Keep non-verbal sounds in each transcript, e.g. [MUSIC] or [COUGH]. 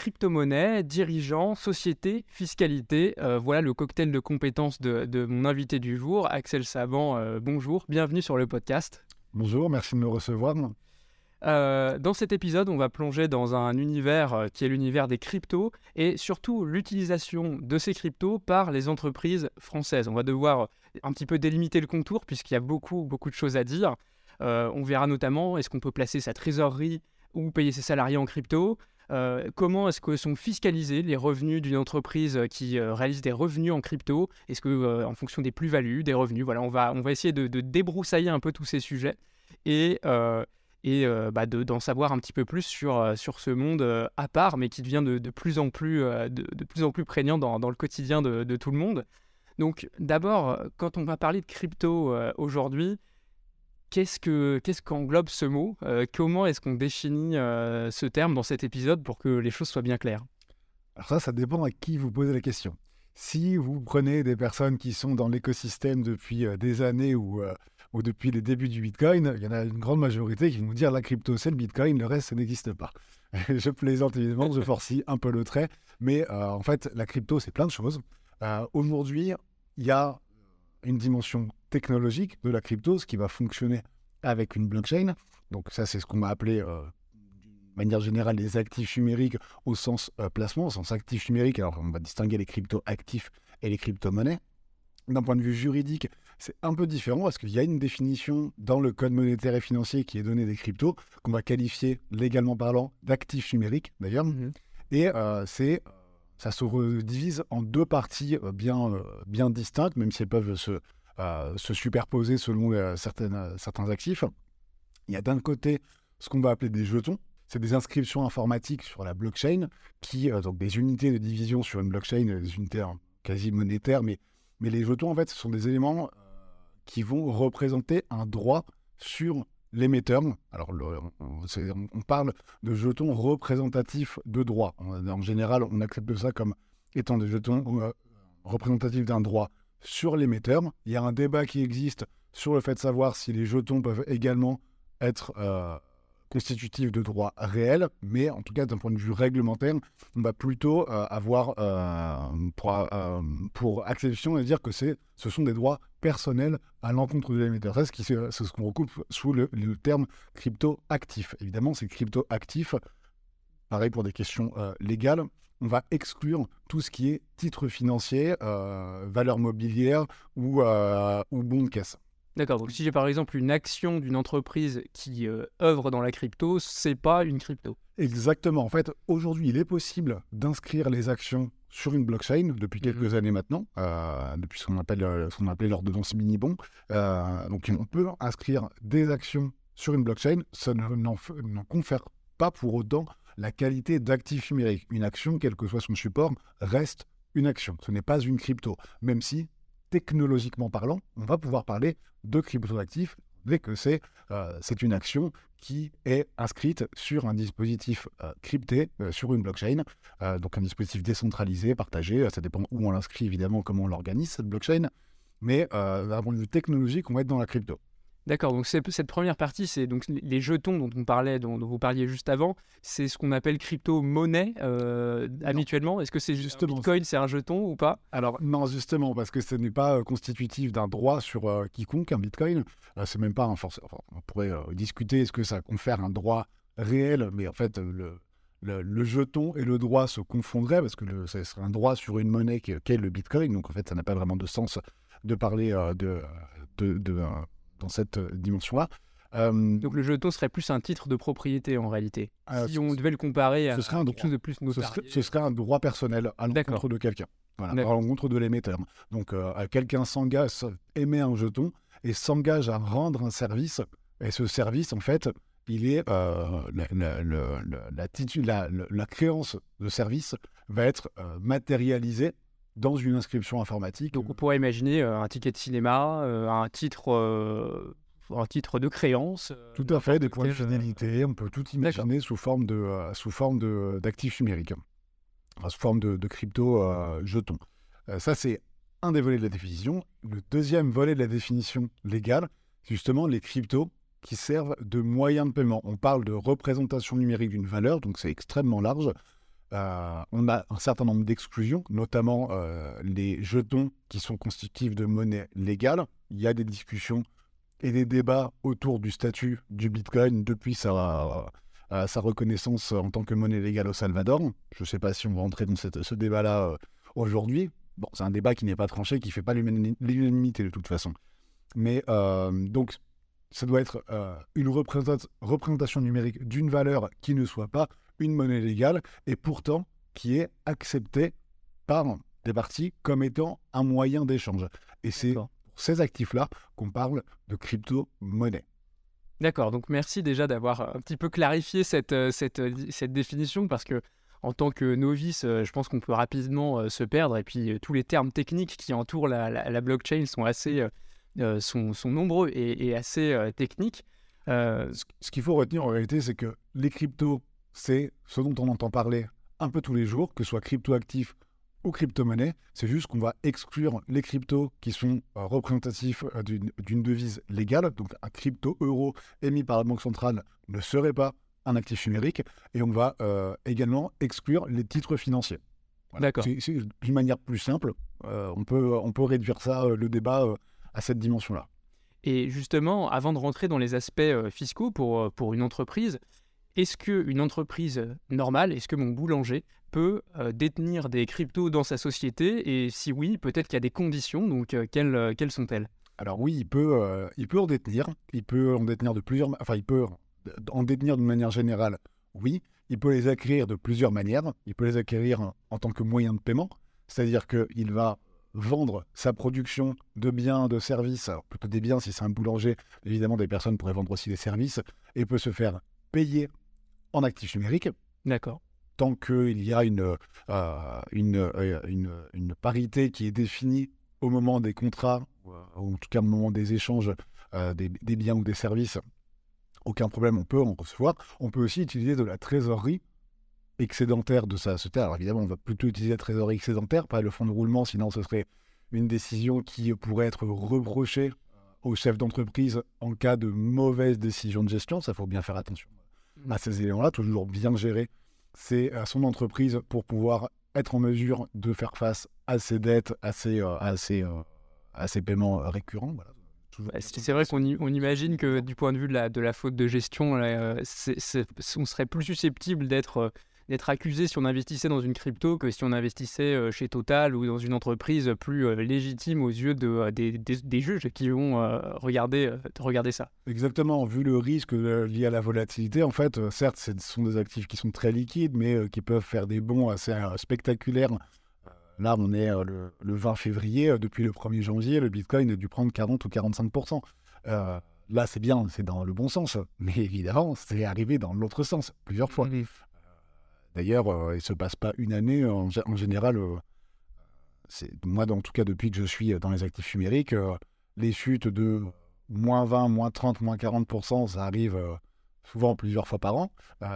crypto-monnaie, dirigeant, société, fiscalité. voilà le cocktail de compétences de, mon invité du jour, Axel Savant. bonjour, bienvenue sur le podcast. Bonjour, merci de me recevoir. dans cet épisode, on va plonger dans un univers qui est l'univers des cryptos et surtout l'utilisation de ces cryptos par les entreprises françaises. On va devoir un petit peu délimiter le contour puisqu'il y a beaucoup, beaucoup de choses à dire. on verra notamment est-ce qu'on peut placer sa trésorerie ou payer ses salariés en crypto? Euh, comment est-ce que sont fiscalisés les revenus d'une entreprise euh, qui euh, réalise des revenus en crypto? Est-ce que en fonction des plus-values, des revenus, voilà, on va, on va essayer de, débroussailler un peu tous ces sujets et, et bah, d'en savoir un petit peu plus sur, sur ce monde à part, mais qui devient de, plus, en plus, de, plus en plus prégnant dans, dans le quotidien de, tout le monde. Donc d'abord, quand on va parler de crypto aujourd'hui, Qu'est-ce que qu'est-ce qu'englobe ce mot euh, Comment est-ce qu'on définit euh, ce terme dans cet épisode pour que les choses soient bien claires? Alors ça, ça dépend à qui vous posez la question. Si vous prenez des personnes qui sont dans l'écosystème depuis euh, des années ou, ou depuis les débuts du Bitcoin, il y en a une grande majorité qui vont dire la crypto c'est le Bitcoin, le reste ça n'existe pas. [LAUGHS] je plaisante évidemment, je forcie un peu le trait, mais en fait la crypto c'est plein de choses. Aujourd'hui, il y a une dimension technologique de la crypto, ce qui va fonctionner avec une blockchain. Donc ça, c'est ce qu'on va appeler, euh, de manière générale, les actifs numériques au sens euh, placement, au sens actif numérique. Alors on va distinguer les crypto-actifs et les crypto-monnaies. D'un point de vue juridique, c'est un peu différent parce qu'il y a une définition dans le code monétaire et financier qui est donnée des cryptos, qu'on va qualifier légalement parlant d'actifs numériques d'ailleurs. Mmh et euh, c'est ça se divise en deux parties bien, bien distinctes, même si elles peuvent se, se superposer selon euh, euh, certains actifs. Il y a d'un côté ce qu'on va appeler des jetons. C'est des inscriptions informatiques sur la blockchain, qui, euh, donc des unités de division sur une blockchain, des unités hein, quasi monétaires, mais, mais les jetons, en fait, ce sont des éléments qui vont représenter un droit sur l'émetteur. Alors, on, parle de jetons représentatifs de droit. En, général, on accepte ça comme étant des jetons représentatifs d'un droit sur l'émetteur. Il y a un débat qui existe sur le fait de savoir si les jetons peuvent également être euh, constitutifs de droits réels, mais en tout cas d'un point de vue réglementaire, on va plutôt euh, avoir euh, pour, pour, acception de dire que ce sont des droits personnels à l'encontre de l'émetteur. C'est ce, qu'on recoupe sous le, terme crypto-actif. Évidemment, c'est crypto-actif, pareil pour des questions légales, on va exclure tout ce qui est titre financier, euh, valeur mobilière ou, euh, ou bon de caisse. D'accord, donc si j'ai par exemple une action d'une entreprise qui euh, œuvre dans la crypto, c'est pas une crypto. Exactement. En fait, aujourd'hui, il est possible d'inscrire les actions sur une blockchain depuis mhm. quelques années maintenant, depuis ce qu'on appelle, ce qu'on appelait l'ordonnance mini-bon. donc, on peut inscrire des actions sur une blockchain. Ça n'en confère pas pour autant la qualité d'actif numérique. Une action, quel que soit son support, reste une action. Ce n'est pas une crypto, même si, technologiquement parlant, on va pouvoir parler de cryptoactifs dès que c'est euh, une action qui est inscrite sur un dispositif euh, crypté, euh, sur une blockchain, donc un dispositif décentralisé, partagé. Ça dépend où on l'inscrit, évidemment, comment on l'organise, cette blockchain. Mais d'un point de vue technologique, on va être dans la crypto. D'accord, donc cette première partie, c'est donc les jetons dont on parlait, dont, vous parliez juste avant, c'est ce qu'on appelle crypto-monnaie euh, habituellement? Est-ce que c'est justement Bitcoin, c'est un jeton ou pas? Alors non, justement, parce que ce n'est pas euh, constitutif d'un droit sur euh, quiconque, un Bitcoin. c'est même pas un force. on pourrait discuter est-ce que ça confère un droit réel, mais en fait le, le, jeton et le droit se confondraient parce que le, ce serait un droit sur une monnaie qu'est le Bitcoin. Donc en fait, ça n'a pas vraiment de sens de parler de, de, de dans cette euh, dimension-là. Euh, Donc le jeton serait plus un titre de propriété en réalité. Euh, si on devait le comparer à ce serait un quelque chose de plus ce serait, un droit personnel à l'encontre de quelqu'un, à l'encontre de l'émetteur. Donc quelqu'un s'engage, émet un jeton et s'engage à rendre un service. Et ce service, en fait, il est la, la, la, la, créance de service va être matérialisée dans une inscription informatique. Donc on pourrait imaginer euh, un ticket de cinéma, euh, un titre euh, un titre de créance. Tout à fait, des points de finalité. On peut tout imaginer sous forme de sous forme de d'actifs numériques, sous forme de, de crypto jetons. ça c'est un des volets de la définition. Le deuxième volet de la définition légale, c'est justement les cryptos qui servent de moyen de paiement. On parle de représentation numérique d'une valeur, donc c'est extrêmement large. Euh, on a un certain nombre d'exclusions, notamment euh, les jetons qui sont constitutifs de monnaie légale. Il y a des discussions et des débats autour du statut du Bitcoin depuis sa, euh, sa reconnaissance en tant que monnaie légale au Salvador. Je ne sais pas si on va entrer dans ce débat-là aujourd'hui. Bon, c'est un débat qui n'est pas tranché, qui ne fait pas l'unanimité de toute façon. Mais donc, ça doit être une représentation numérique d'une valeur qui ne soit pas une monnaie légale et pourtant qui est acceptée par des parties comme étant un moyen d'échange. Et c'est pour ces actifs-là qu'on parle de crypto-monnaie. D'accord, donc merci déjà d'avoir un petit peu clarifié cette, euh, cette, euh, cette définition parce que en tant que novice, euh, je pense qu'on peut rapidement se perdre et puis tous les termes techniques qui entourent la, blockchain sont assez sont, sont, nombreux et, et assez techniques. Ce qu'il faut retenir en réalité, c'est que les cryptos c'est ce dont on entend parler un peu tous les jours, que ce soit crypto-actif ou crypto-monnaie. C'est juste qu'on va exclure les cryptos qui sont euh, représentatifs euh, d'une devise légale. Donc un crypto-euro émis par la Banque centrale ne serait pas un actif numérique. Et on va euh, également exclure les titres financiers. D'accord. C'est d'une manière plus simple. on, peut, on peut réduire ça, le débat, à cette dimension-là. Et justement, avant de rentrer dans les aspects fiscaux pour, pour une entreprise, est-ce qu'une entreprise normale, est-ce que mon boulanger peut euh, détenir des cryptos dans sa société? Et si oui, peut-être qu'il y a des conditions, donc euh, quelles, quelles sont-elles? Alors oui, il peut, euh, il peut en détenir. Il peut en détenir de plusieurs... Enfin, il peut en détenir de manière générale, oui. Il peut les acquérir de plusieurs manières. Il peut les acquérir en tant que moyen de paiement, c'est-à-dire qu'il va vendre sa production de biens, de services, alors plutôt des biens si c'est un boulanger, évidemment des personnes pourraient vendre aussi des services, et peut se faire payer en actifs numériques. D'accord. Tant qu'il y a une, euh, euh, une, une, parité qui est définie au moment des contrats, ou en tout cas au moment des échanges euh, des, biens ou des services, aucun problème, on peut en recevoir. On peut aussi utiliser de la trésorerie excédentaire de sa société. Alors évidemment, on va plutôt utiliser la trésorerie excédentaire, pas le fonds de roulement, sinon ce serait une décision qui pourrait être reprochée au chef d'entreprise en cas de mauvaise décision de gestion. Ça, faut bien faire attention à ces éléments-là, toujours bien gérer c'est à son entreprise pour pouvoir être en mesure de faire face à ses dettes, à ses, euh, à ses, euh, à ses paiements récurrents. C'est vrai qu'on on imagine que du point de vue de la, de la faute de gestion, euh, on serait plus susceptible d'être d'être accusé si on investissait dans une crypto que si on investissait euh, chez Total ou dans une entreprise plus euh, légitime aux yeux de, euh, des, juges qui vont regarder, regarder ça. Exactement, vu le risque lié à la volatilité, en fait, certes, ce sont des actifs qui sont très liquides, mais qui peuvent faire des bons assez spectaculaires. Là, on est le, 20 février, depuis le 1er janvier, le Bitcoin a dû prendre 40 ou 45% Là, c'est bien, c'est dans le bon sens, mais évidemment, c'est arrivé dans l'autre sens plusieurs fois. D'ailleurs, euh, il ne se passe pas une année. En, général, euh, moi, en tout cas, depuis que je suis dans les actifs numériques, euh, les chutes de moins 20, moins 30, moins 40%, ça arrive souvent plusieurs fois par an.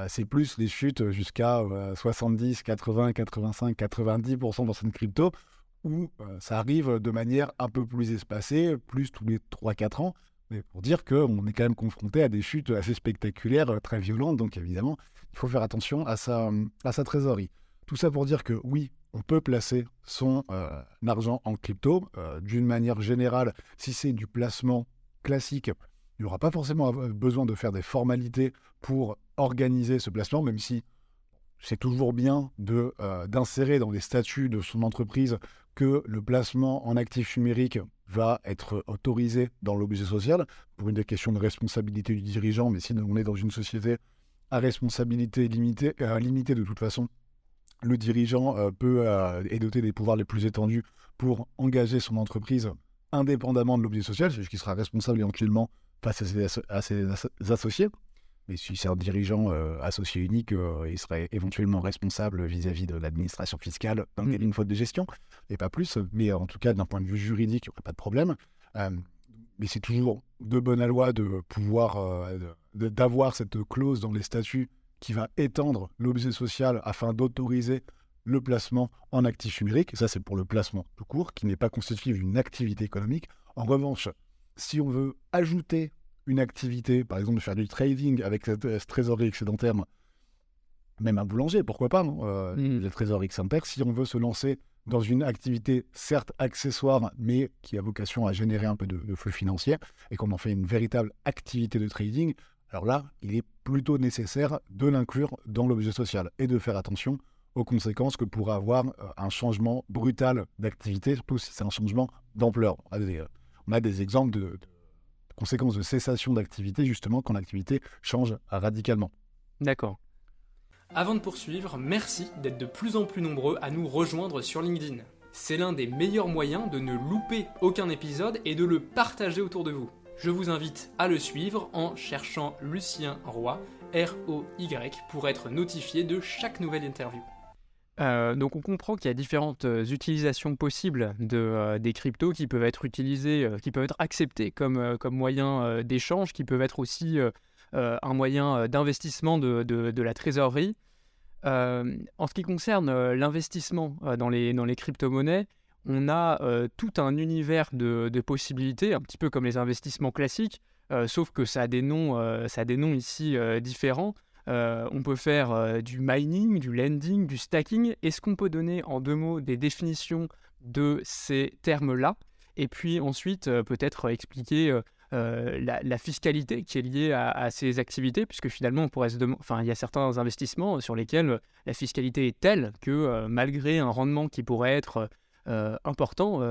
c'est plus les chutes jusqu'à 70, 80, 85, 90% dans cette crypto, où ça arrive de manière un peu plus espacée, plus tous les 3-4 ans. Mais pour dire qu'on est quand même confronté à des chutes assez spectaculaires, très violentes. Donc évidemment, il faut faire attention à sa, à sa trésorerie. Tout ça pour dire que oui, on peut placer son euh, argent en crypto. Euh, d'une manière générale, si c'est du placement classique, il n'y aura pas forcément besoin de faire des formalités pour organiser ce placement, même si c'est toujours bien euh, d'insérer dans les statuts de son entreprise que le placement en actifs numériques va être autorisé dans l'objet social pour une des questions de responsabilité du dirigeant, mais si on est dans une société à responsabilité limitée, euh, limitée de toute façon. Le dirigeant euh, peut euh, est doté des pouvoirs les plus étendus pour engager son entreprise indépendamment de l'objet social, c'est qu'il sera responsable éventuellement face à ses, associés. Mais si c'est un dirigeant associé unique, il serait éventuellement responsable vis-à-vis de l'administration fiscale dans mmh. une faute de gestion, et pas plus. Mais en tout cas, d'un point de vue juridique, il n'y aurait pas de problème mais c'est toujours de bonne loi de pouvoir euh, d'avoir cette clause dans les statuts qui va étendre l'objet social afin d'autoriser le placement en actifs numériques. ça, c'est pour le placement tout court, qui n'est pas constitutif d'une activité économique. En revanche, si on veut ajouter une activité, par exemple de faire du trading avec cette, trésorerie excédentaire, même un boulanger, pourquoi pas, non euh. La trésorerie Xamper, si on veut se lancer dans une activité certes accessoire, mais qui a vocation à générer un peu de, de flux financier, et qu'on en fait une véritable activité de trading, alors là, il est plutôt nécessaire de l'inclure dans l'objet social et de faire attention aux conséquences que pourrait avoir euh, un changement brutal d'activité, surtout si c'est un changement d'ampleur. On, a des- euh, on a des exemples de, de conséquences de cessation d'activité, justement, quand l'activité change radicalement. D'accord. Avant de poursuivre, merci d'être de plus en plus nombreux à nous rejoindre sur LinkedIn. C'est l'un des meilleurs moyens de ne louper aucun épisode et de le partager autour de vous. Je vous invite à le suivre en cherchant Lucien Roy, R-O-Y, pour être notifié de chaque nouvelle interview. Euh, donc on comprend qu'il y a différentes euh, utilisations possibles euh, des cryptos qui peuvent être utilisés, euh, qui peuvent être acceptés comme, moyen d'échange, qui peuvent être aussi un moyen d'investissement de, la trésorerie. En ce qui concerne l'investissement dans les, dans crypto-monnaies, on a tout un univers de, de possibilités, un petit peu comme les investissements classiques, sauf que ça a des noms, ça a des noms ici différents. Euh, on peut faire euh, du mining, du lending, du stacking. Est-ce qu'on peut donner en deux mots des définitions de ces termes-là? Et puis ensuite, euh, peut-être expliquer la, fiscalité qui est liée à, ces activités, puisque finalement, il y a certains investissements sur lesquels la fiscalité est telle que malgré un rendement qui pourrait être important,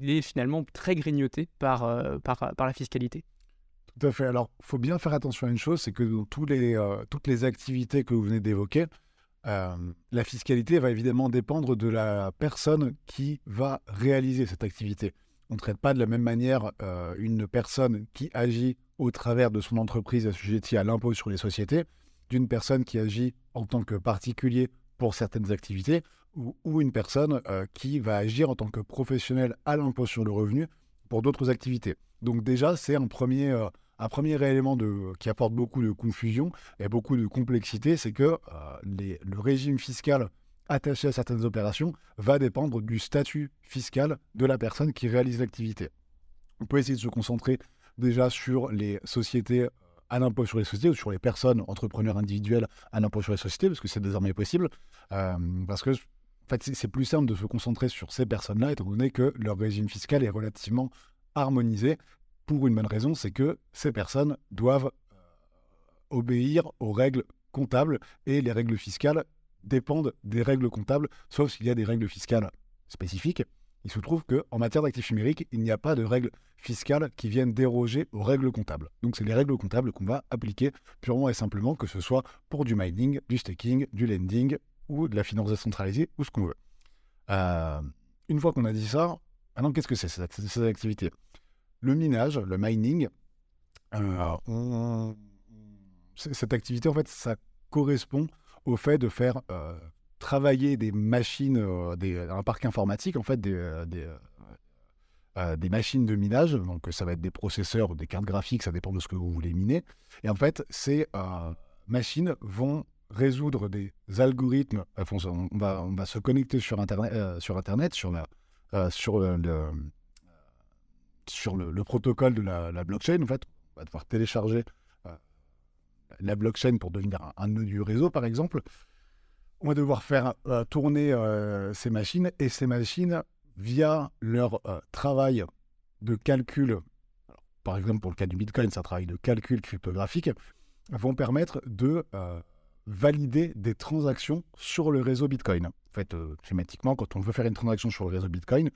il est finalement très grignoté par la fiscalité. Tout à fait. Alors, il faut bien faire attention à une chose, c'est que dans les, euh, toutes les activités que vous venez d'évoquer, euh, la fiscalité va évidemment dépendre de la personne qui va réaliser cette activité. On ne traite pas de la même manière euh, une personne qui agit au travers de son entreprise assujettie à l'impôt sur les sociétés d'une personne qui agit en tant que particulier pour certaines activités ou, ou une personne qui va agir en tant que professionnel à l'impôt sur le revenu pour d'autres activités. Donc déjà, c'est un premier, euh, un premier élément qui apporte beaucoup de confusion et beaucoup de complexité, c'est que euh, le régime fiscal attaché à certaines opérations va dépendre du statut fiscal de la personne qui réalise l'activité. On peut essayer de se concentrer déjà sur les sociétés euh, à l'impôt sur les sociétés ou sur les personnes, entrepreneurs individuels à l'impôt sur les sociétés, parce que c'est désormais possible. Euh, parce que fait, c'est- plus simple de se concentrer sur ces personnes-là, étant donné que leur régime fiscal est relativement harmonisé pour une bonne raison, c'est que ces personnes doivent euh, obéir aux règles comptables et les règles fiscales dépendent des règles comptables, sauf s'il y a des règles fiscales spécifiques. Il se trouve qu'en matière d'actifs numériques, il n'y a pas de règles fiscales qui viennent déroger aux règles comptables. Donc c'est les règles comptables qu'on va appliquer purement et simplement, que ce soit pour du mining, du staking, du lending ou de la finance décentralisée ou ce qu'on veut. Euh, une fois qu'on a dit ça, maintenant qu'est-ce que c'est ces, ces activités Le minage, le mining, euh, cette activité en fait ça correspond au fait de faire euh, travailler des machines, un parc informatique en fait des, machines de minage. Donc ça va être des processeurs ou des cartes graphiques, ça dépend de ce que vous voulez miner. Et en fait ces machines vont résoudre des algorithmes. Enfin, on, va, on va se connecter sur Internet, euh, sur, Internet, sur, la, euh, sur, le, sur le, le protocole de la, blockchain. En fait, on va devoir télécharger euh, la blockchain pour devenir un, nœud du réseau, par exemple. On va devoir faire euh, tourner euh, ces machines et ces machines, via leur euh, travail de calcul, par exemple pour le cas du Bitcoin, c'est un travail de calcul cryptographique, vont permettre de euh, valider des transactions sur le réseau Bitcoin. En fait, euh, schématiquement, quand on veut faire une transaction sur le réseau Bitcoin,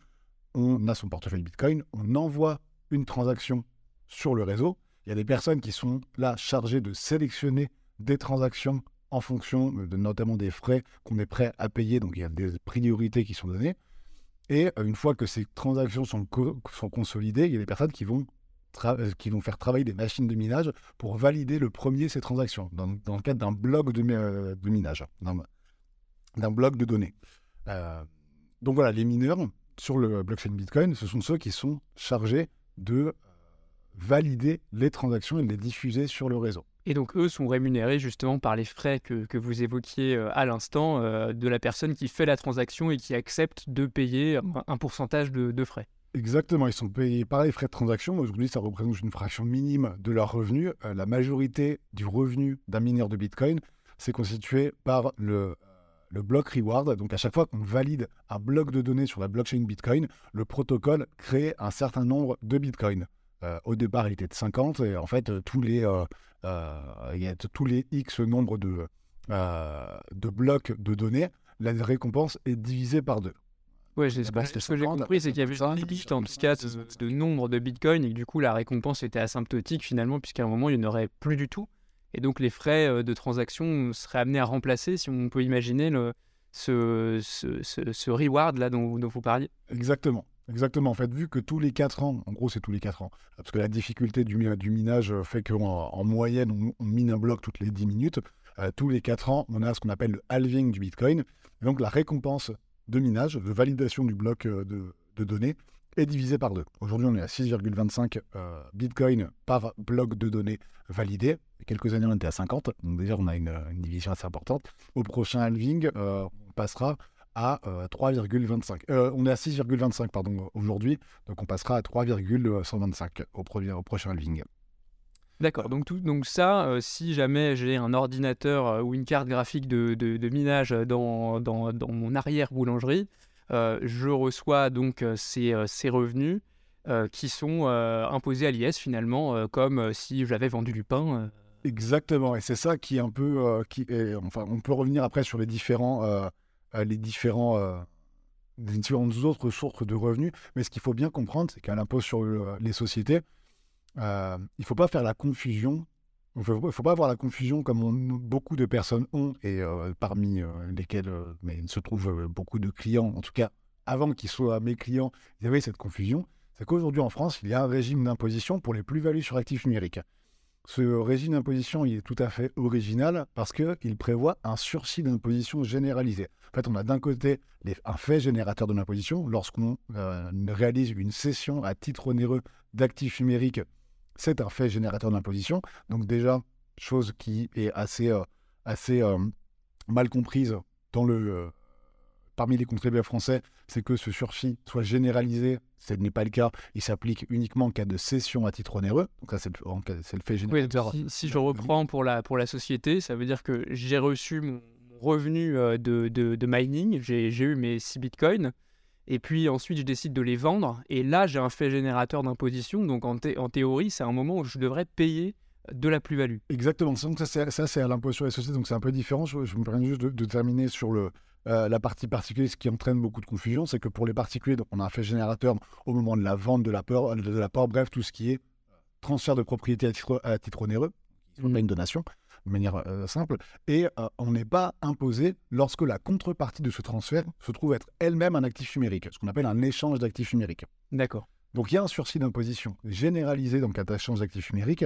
on a son portefeuille Bitcoin, on envoie une transaction sur le réseau. Il y a des personnes qui sont là chargées de sélectionner des transactions en fonction de notamment des frais qu'on est prêt à payer. Donc il y a des priorités qui sont données. Et euh, une fois que ces transactions sont, sont consolidées, il y a des personnes qui vont, qui vont faire travailler des machines de minage pour valider le premier ces transactions, dans, le cadre d'un bloc de, euh, minage, d'un bloc de données. Euh, donc voilà, les mineurs sur le blockchain Bitcoin, ce sont ceux qui sont chargés de euh, valider les transactions et de les diffuser sur le réseau. Et donc eux sont rémunérés justement par les frais que, vous évoquiez euh, à l'instant euh, de la personne qui fait la transaction et qui accepte de payer un, pourcentage de frais. Exactement, ils sont payés par les frais de transaction. Aujourd'hui, ça représente une fraction minime de leur revenu. Euh, la majorité du revenu d'un mineur de Bitcoin c'est constitué par le, le block reward. Donc à chaque fois qu'on valide un bloc de données sur la blockchain Bitcoin, le protocole crée un certain nombre de Bitcoin. Euh, au départ, il était de 50 et en fait, tous les, il y a tous les X nombre de, de blocs de données, la récompense est divisée par deux. Oui, ce que j'ai compris, c'est qu'il y avait une limite en tout cas de, nombre de bitcoins et que du coup la récompense était asymptotique finalement, puisqu'à un moment il n'y en aurait plus du tout. Et donc les frais euh, de transaction seraient amenés à remplacer, si on peut imaginer, le, ce, ce, ce, reward là dont, dont, vous parliez. Exactement. Exactement. En fait, vu que tous les 4 ans, en gros, c'est tous les 4 ans, parce que la difficulté du, du minage fait qu'en en moyenne, on, mine un bloc toutes les 10 minutes. Euh, tous les 4 ans, on a ce qu'on appelle le halving du Bitcoin. donc, la récompense de minage, de validation du bloc euh, de, données, est divisé par deux. Aujourd'hui, on est à 6,25 euh, bitcoins par bloc de données validé. Quelques années, on était à 50. Donc déjà, on a une, division assez importante. Au prochain halving, euh, on passera à 3,25. on est à 6,25 pardon aujourd'hui, donc on passera à 3,125 au, au prochain halving. D'accord, donc, donc ça, euh, si jamais j'ai un ordinateur euh, ou une carte graphique de, minage dans, mon arrière-boulangerie, euh, je reçois donc ces, revenus qui sont imposés à l'IS finalement, comme si j'avais vendu du pain. Exactement, et c'est ça qui est un peu... enfin, on peut revenir après sur les différents... les différents différentes autres sources de revenus, mais ce qu'il faut bien comprendre, c'est qu'à l'impôt sur les sociétés, euh, il ne faut pas faire la confusion. Il ne faut, pas avoir la confusion comme beaucoup de personnes ont, et euh, parmi euh, lesquelles mais se trouvent beaucoup de clients, en tout cas avant qu'ils soient mes clients, il y avait cette confusion. C'est qu'aujourd'hui en France, il y a un régime d'imposition pour les plus-values sur actifs numériques. Ce régime d'imposition, est tout à fait original parce qu'il prévoit un sursis d'imposition généralisé. En fait, on a d'un côté un fait générateur de l'imposition lorsqu'on réalise une cession à titre onéreux d'actifs numériques c'est un fait générateur d'imposition. Donc déjà, chose qui est assez, euh, assez euh, mal comprise dans le, euh, parmi les contribuables français, c'est que ce sursis soit généralisé. Ce n'est pas le cas. Il s'applique uniquement en cas de cession à titre onéreux. Donc ça, c'est le, fait générateur. si, je reprends pour la, pour la société, ça veut dire que j'ai reçu mon revenu de, de, de mining, j'ai eu mes 6 bitcoins. Et puis ensuite, je décide de les vendre. Et là, j'ai un fait générateur d'imposition. Donc en, théorie, c'est un moment où je devrais payer de la plus-value. Exactement. Donc ça, c'est à l'impôt sur les sociétés. Donc c'est un peu différent. Je, me permets juste de, terminer sur le, euh, la partie particulière. Ce qui entraîne beaucoup de confusion, c'est que pour les particuliers, donc on a un fait générateur au moment de la vente de la peur, de la peur, bref, tout ce qui est transfert de propriété à titre, à titre onéreux, pas une donation de manière euh, simple, et euh, on n'est pas imposé lorsque la contrepartie de ce transfert se trouve être elle-même un actif numérique, ce qu'on appelle un échange d'actifs numériques. D'accord. Donc il y a un sursis d'imposition généralisé dans le cas d'échange d'actifs numériques,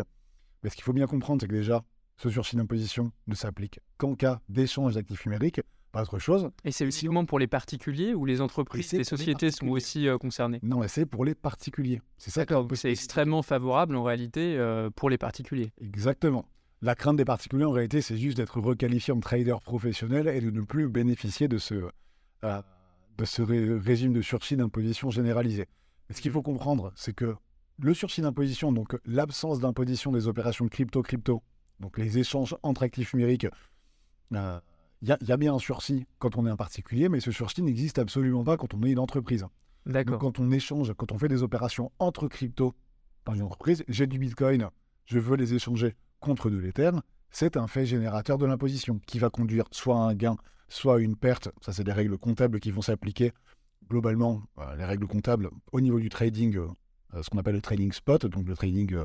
mais ce qu'il faut bien comprendre, c'est que déjà, ce sursis d'imposition ne s'applique qu'en cas d'échange d'actifs numériques, pas autre chose. Et c'est uniquement pour les particuliers ou les entreprises, les sociétés sont aussi euh, concernées? Non, c'est pour les particuliers. C'est ça. C'est extrêmement favorable en réalité pour les particuliers. Exactement. La crainte des particuliers, en réalité, c'est juste d'être requalifié en trader professionnel et de ne plus bénéficier de ce, euh, de ce régime de sursis d'imposition généralisé. Mais ce qu'il faut comprendre, c'est que le sursis d'imposition, donc l'absence d'imposition des opérations crypto-crypto, donc les échanges entre actifs numériques, il euh, y, y, a bien un sursis quand on est un particulier, mais ce sursis n'existe absolument pas quand on est une entreprise. D'accord. Quand on échange, quand on fait des opérations entre crypto dans une entreprise, j'ai du Bitcoin, je veux les échanger contre de l'Ether, c'est un fait générateur de l'imposition qui va conduire soit à un gain, soit à une perte. Ça, c'est des règles comptables qui vont s'appliquer globalement, euh, les règles comptables au niveau du trading, euh, euh, ce qu'on appelle le trading spot, donc le trading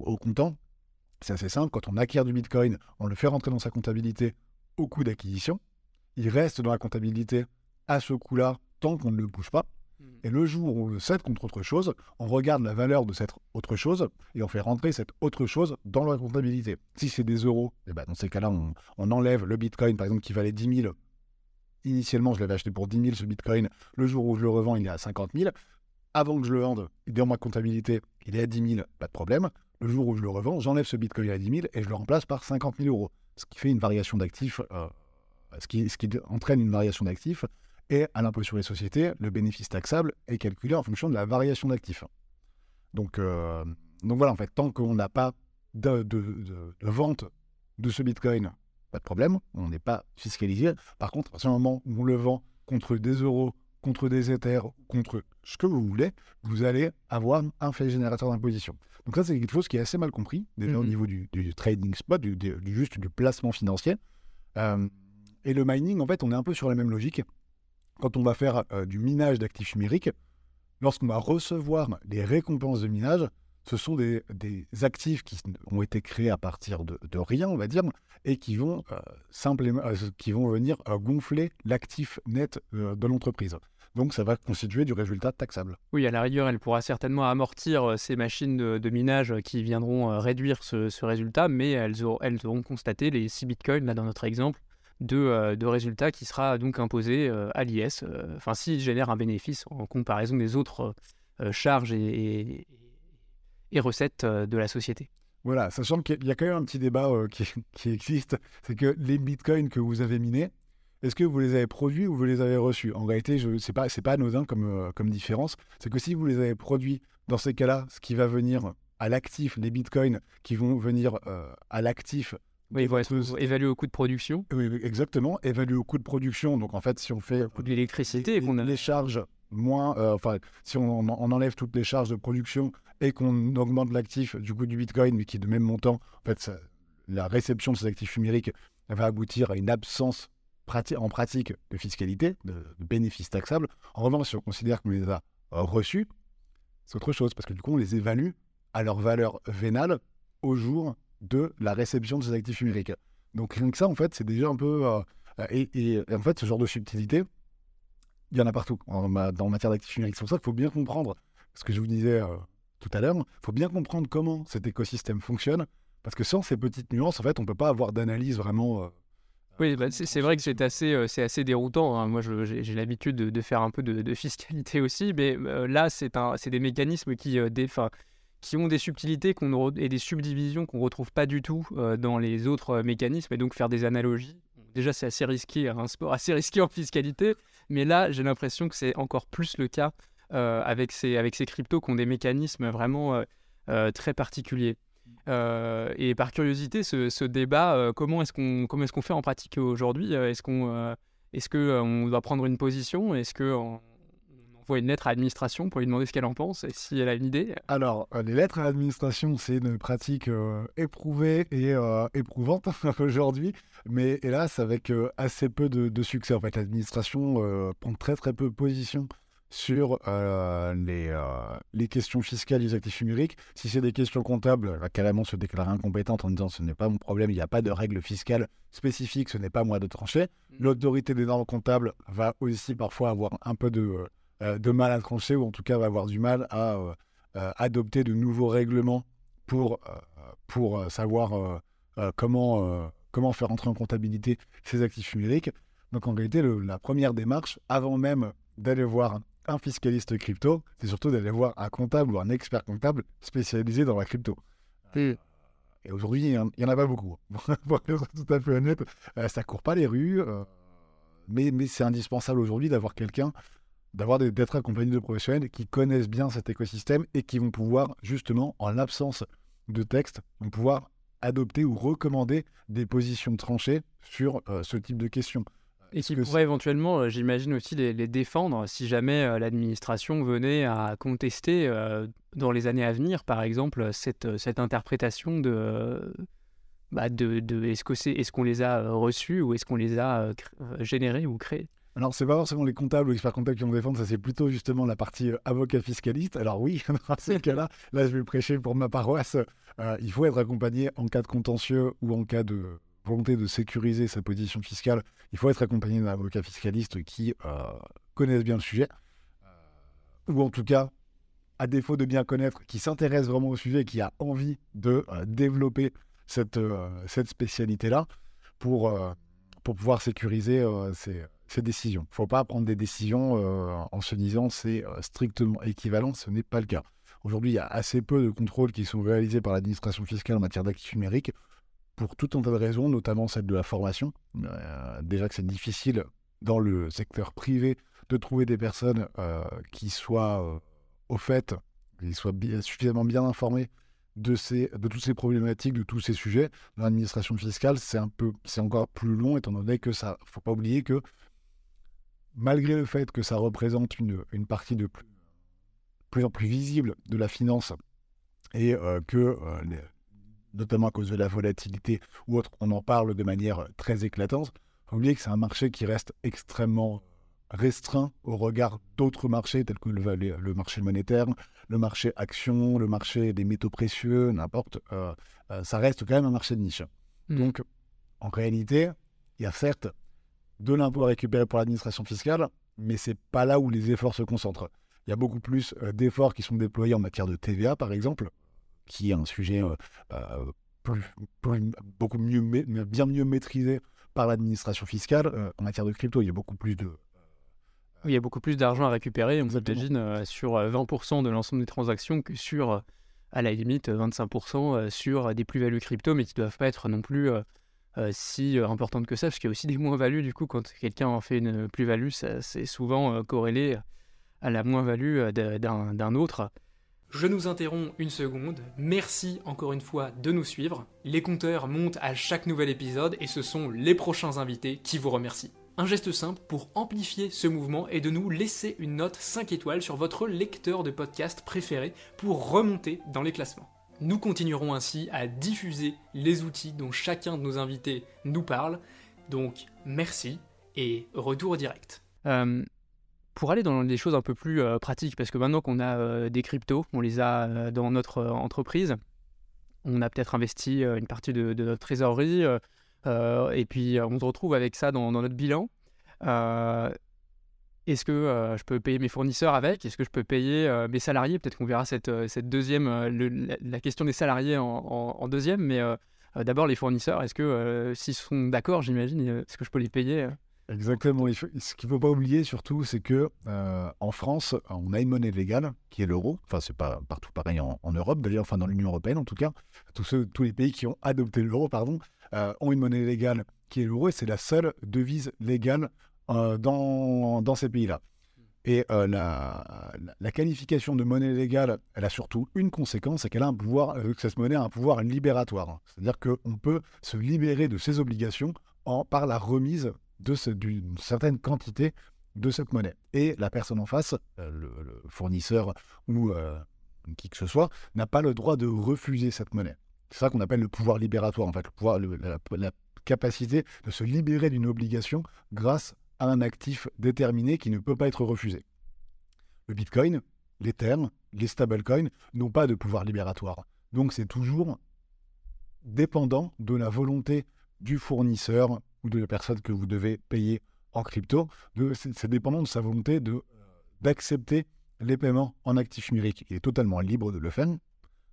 au comptant. C'est assez simple. Quand on acquiert du Bitcoin, on le fait rentrer dans sa comptabilité au coût d'acquisition. Il reste dans la comptabilité à ce coût-là tant qu'on ne le bouge pas. Et le jour où on le cède contre autre chose, on regarde la valeur de cette autre chose et on fait rentrer cette autre chose dans la comptabilité. Si c'est des euros, eh ben dans ces cas-là, on, enlève le bitcoin, par exemple, qui valait 10 000. Initialement, je l'avais acheté pour 10 000 ce bitcoin. Le jour où je le revends, il est à 50 000. Avant que je le vende, dans ma comptabilité, il est à 10 000, pas de problème. Le jour où je le revends, j'enlève ce bitcoin à 10 000 et je le remplace par 50 000 euros. Ce qui fait une variation d'actifs, euh, ce qui entraîne une variation d'actifs et à l'impôt sur les sociétés, le bénéfice taxable est calculé en fonction de la variation d'actifs. Donc, euh, donc voilà, en fait, tant qu'on n'a pas de, vente de ce Bitcoin pas de problème, on n'est pas fiscalisé. Par contre, à ce moment où on le vend contre des euros, contre des éthers, contre ce que vous voulez, vous allez avoir un fait générateur d'imposition. Donc ça, c'est quelque chose qui est assez mal compris, déjà au Mhm. niveau du, du trading spot, du, du- du- juste du placement financier. Euh, et le mining, en fait, on est un peu sur la même logique. Quand on va faire euh, du minage d'actifs numériques, lorsqu'on va recevoir les récompenses de minage, ce sont des, des actifs qui ont été créés à partir de, de rien, on va dire, et qui vont euh, simplement, euh, qui vont venir gonfler l'actif net de l'entreprise. Donc, ça va constituer du résultat taxable. Oui, à la rigueur, elle pourra certainement amortir ces machines de, minage qui viendront réduire ce, ce résultat, mais elles auront, elles auront constaté les 6 bitcoins, là dans notre exemple, de, euh, de résultat qui sera donc imposé euh, à l'IS, euh, enfin s'il génère un bénéfice en comparaison des autres charges et, et- et recettes de la société. Voilà, sachant qu'il y a quand même un petit débat qui, existe, c'est que les bitcoins que vous avez minés, est-ce que vous les avez produits ou vous les avez reçus? En réalité, ce n'est pas, pas anodin comme, différence. C'est que si vous les avez produits, dans ces cas-là, ce qui va venir à l'actif, les bitcoins qui vont venir à l'actif. Oui, ils vont être évalués au coût de production, Oui, exactement, évalué au coût de production. Donc en fait, si on fait coût de l'électricité les, qu'on a. les charges moins, euh, enfin, si on, on enlève toutes les charges de production et qu'on augmente l'actif du coup du Bitcoin, mais qui est de même montant, en fait, ça- la réception de ces actifs numériques va aboutir à une absence prati- en pratique de fiscalité, de, de bénéfices taxables. En revanche, si on considère qu'on les a euh, reçus, c'est autre chose, parce que du coup, on les évalue à leur valeur vénale au jour de la réception de ces actifs numériques. Donc rien que ça, en fait, c'est déjà un peu... euh, et, et- et en fait, ce genre de subtilité, il y en a partout en, dans matière d'actifs numériques. C'est pour ça qu'il faut bien comprendre ce que je vous disais euh, tout à l'heure. Il faut bien comprendre comment cet écosystème fonctionne, parce que sans ces petites nuances, en fait, on ne peut pas avoir d'analyse vraiment... euh, Oui, bah, c'est vrai que c'est assez, euh, c'est assez déroutant. hein. Moi, j'ai l'habitude de, de faire un peu de, de fiscalité aussi, mais euh, là, c'est des mécanismes qui, euh, qui ont des subtilités et des subdivisions qu'on ne retrouve pas du tout euh, dans les autres euh, mécanismes, et donc faire des analogies. Déjà, c'est assez risqué, hein, assez risqué en fiscalité, mais là, j'ai l'impression que c'est encore plus le cas euh, avec, ces, cryptos qui ont des mécanismes vraiment très particuliers. Et par curiosité, ce, débat, comment est-ce qu'on fait en pratique aujourd'hui? Est-ce qu'on doit prendre une position? Est-ce que envoie une lettre à l'administration pour lui demander ce qu'elle en pense et si elle a une idée Alors, euh, les lettres à l'administration, c'est une pratique euh, éprouvée et euh, éprouvante [LAUGHS] aujourd'hui, mais hélas, avec euh, assez peu de, de succès. En fait, l'administration prend très très peu position sur euh, les, euh, les questions fiscales des actifs numériques. Si c'est des questions comptables, elle va carrément se déclarer incompétente en disant ce n'est pas mon problème, il n'y a pas de règles fiscales spécifiques, ce n'est pas moi de trancher. L'autorité des normes comptables va aussi parfois avoir un peu de, de mal à trancher, ou en tout cas va avoir du mal à euh, euh, adopter de nouveaux règlements pour, euh, pour euh, savoir euh, euh, comment, euh, comment faire entrer en comptabilité ces actifs numériques. Donc en réalité, le- la première démarche, avant même d'aller voir un fiscaliste crypto, c'est surtout d'aller voir un comptable ou un expert comptable spécialisé dans la crypto. Et aujourd'hui, il n'y en a pas beaucoup. [LAUGHS] Pour être tout à fait honnête, euh, ça court pas les rues, euh, mais, mais c'est indispensable aujourd'hui d'avoir quelqu'un, d'avoir d'être accompagné de professionnels qui connaissent bien cet écosystème et qui vont pouvoir, justement, en l'absence de texte, vont pouvoir adopter ou recommander des positions tranchées sur euh, ce type de questions. Et qui que pourrait éventuellement, euh, j'imagine aussi, les, les défendre si jamais euh, l'administration venait à contester dans les années à venir, par exemple, cette, cette interprétation de, bah, de, de est-ce qu'on les a reçus ou est-ce qu'on les a générés ou créés? Alors, c'est pas forcément les comptables ou experts comptables qui vont défendre, ça c'est plutôt justement la partie euh, avocat fiscaliste. Alors oui, [LAUGHS] dans ces [LAUGHS] cas-là, là je vais prêcher pour ma paroisse. Euh, il faut être accompagné en cas de contentieux ou en cas de volonté de sécuriser sa position fiscale. Il faut être accompagné d'un avocat fiscaliste qui euh, connaisse bien le sujet, ou en tout cas, à défaut de bien connaître, qui s'intéresse vraiment au sujet et qui a envie de développer cette, cette spécialité-là pour, pour pouvoir sécuriser ses, ses décisions. Il ne faut pas prendre des décisions en se disant c'est strictement équivalent, ce n'est pas le cas. Aujourd'hui, il y a assez peu de contrôles qui sont réalisés par l'administration fiscale en matière d'actifs numériques pour tout un tas de raisons, notamment celle de la formation. Déjà que c'est difficile dans le secteur privé de trouver des personnes qui soient au fait, qui soient suffisamment bien informées de, ces, de toutes ces problématiques, de tous ces sujets, l'administration fiscale, c'est encore plus long, étant donné que ça, faut pas oublier que malgré le fait que ça représente une, une partie de plus, plus en plus visible de la finance et euh, que, euh, notamment à cause de la volatilité ou autre, on en parle de manière très éclatante, il faut oublier que c'est un marché qui reste extrêmement restreint au regard d'autres marchés tels que le, le, marché monétaire, le marché action, le marché des métaux précieux, n'importe. Euh, ça reste quand même un marché de niche. Mmh. Donc, en réalité, il y a certes de l'impôt à récupérer pour l'administration fiscale, mais c'est pas là où les efforts se concentrent. Il y a beaucoup plus d'efforts qui sont déployés en matière de TVA, par exemple, qui est un sujet euh, beaucoup mieux, bien mieux maîtrisé par l'administration fiscale. Euh, en matière de crypto, il y a beaucoup plus de... il y a beaucoup plus d'argent à récupérer, on s'imagine, euh, sur 20% de l'ensemble des transactions que sur, à la limite, 25% sur des plus-values crypto, mais qui ne doivent pas être non plus si importantes que ça, parce qu'il y a aussi des moins-values, du coup, quand quelqu'un en fait une plus-value, c'est souvent corrélé à la moins-value d'un autre. Je nous interromps une seconde. Merci encore une fois de nous suivre. Les compteurs montent à chaque nouvel épisode et ce sont les prochains invités qui vous remercient. Un geste simple pour amplifier ce mouvement est de nous laisser une note 5 étoiles sur votre lecteur de podcast préféré pour remonter dans les classements. Nous continuerons ainsi à diffuser les outils dont chacun de nos invités nous parle. Donc merci et retour direct. Euh, pour aller dans des choses un peu plus euh, pratiques, parce que maintenant qu'on a euh, des cryptos, on les a dans notre entreprise, on a peut-être investi une partie de, notre trésorerie, et puis on se retrouve avec ça dans, notre bilan. Est-ce que je peux payer mes fournisseurs avec? Est-ce que je peux payer mes salariés? Peut-être qu'on verra cette, cette deuxième, la, question des salariés en, deuxième, mais d'abord les fournisseurs. Est-ce que s'ils sont d'accord, j'imagine, est-ce que je peux les payer Exactement. Ce qu'il ne faut pas oublier surtout, c'est que euh, en France, on a une monnaie légale qui est l'euro. Enfin, c'est pas partout pareil en, Europe, d'ailleurs, enfin dans l'Union européenne en tout cas. Tous, ceux, tous les pays qui ont adopté l'euro, pardon, euh, ont une monnaie légale qui est l'euro et c'est la seule devise légale euh, dans, dans, ces pays-là. Et la, la, qualification de monnaie légale, elle a surtout une conséquence, c'est qu'elle a un pouvoir, que cette monnaie a un pouvoir libératoire. C'est-à-dire qu'on peut se libérer de ses obligations en, par la remise d'une certaine quantité de cette monnaie. Et la personne en face, euh, le, fournisseur ou euh, qui que ce soit, n'a pas le droit de refuser cette monnaie. C'est ça qu'on appelle le pouvoir libératoire, en fait, le pouvoir, la, capacité de se libérer d'une obligation grâce à un actif déterminé qui ne peut pas être refusé. Le Bitcoin, l'Ether, les stablecoins n'ont pas de pouvoir libératoire. Donc c'est toujours dépendant de la volonté du fournisseur de la personne que vous devez payer en crypto. C'est dépendant de sa volonté de, d'accepter les paiements en actifs numériques. Il est totalement libre de le faire.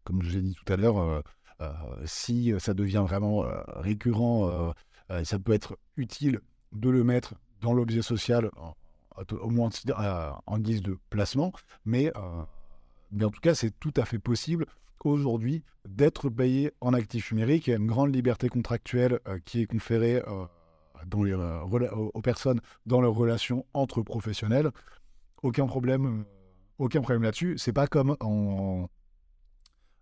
Comme je l'ai dit tout à l'heure, euh, euh, si ça devient vraiment euh, récurrent, ça peut être utile de le mettre dans l'objet social, au moins en guise de placement. Mais, mais en tout cas, c'est tout à fait possible aujourd'hui d'être payé en actifs numériques. Il y a une grande liberté contractuelle qui est conférée euh, aux personnes dans leurs relations entre professionnels. Aucun problème, euh, aucun problème là-dessus. C'est pas comme en,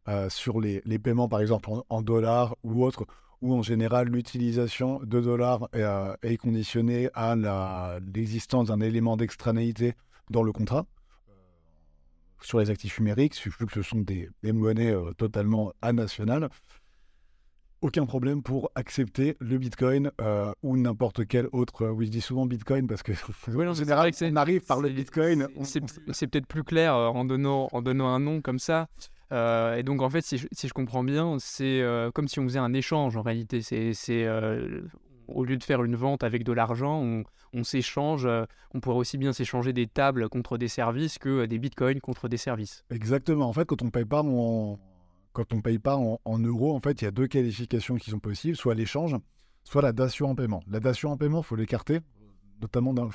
euh, sur les, les, paiements, par exemple, en, dollars ou autres, où en général l'utilisation de dollars est, conditionnée à l'existence d'un élément d'extranéité dans le contrat. Sur les actifs numériques, vu que ce sont des, des monnaies totalement anationales, aucun problème pour accepter le Bitcoin euh, ou n'importe quel autre. Euh, oui, je dis souvent Bitcoin parce que [LAUGHS] en général, on arrive par le Bitcoin. C'est peut-être plus clair euh, en, donnant, en donnant un nom comme ça. Et donc, en fait, si je, comprends bien, c'est comme si on faisait un échange en réalité. C'est au lieu de faire une vente avec de l'argent, on, s'échange. on pourrait aussi bien s'échanger des tables contre des services que des bitcoins contre des services. Exactement. En fait, quand on paye pas, quand on paye pas en, euros, en fait, il y a deux qualifications qui sont possibles, soit l'échange, soit la dation en paiement. La dation en paiement, faut l'écarter, notamment dans...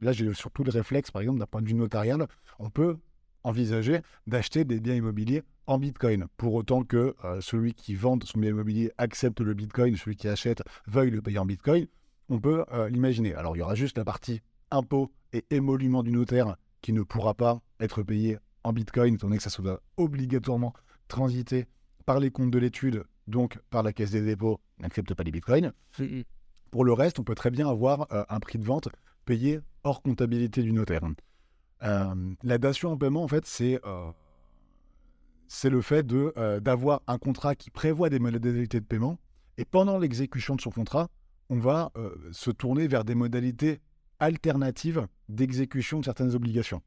là, j'ai surtout le réflexe, par exemple, d'un point de vue notarial, on peut envisager d'acheter des biens immobiliers en Bitcoin, pour autant que euh, celui qui vend son bien immobilier accepte le Bitcoin, celui qui achète veuille le payer en Bitcoin, on peut euh, l'imaginer. Alors, il y aura juste la partie impôt et émolument du notaire qui ne pourra pas être payé en Bitcoin, étant donné que ça soit obligatoirement transiter par les comptes de l'étude, donc par la caisse des dépôts, n'accepte pas les bitcoins. Mm, Pour le reste, on peut très bien avoir euh, un prix de vente payé hors comptabilité du notaire. La dation en paiement, en fait, c'est c'est le fait euh, d'avoir un contrat qui prévoit des modalités de paiement. Et pendant l'exécution de son contrat, on va euh, se tourner vers des modalités alternatives d'exécution de certaines obligations.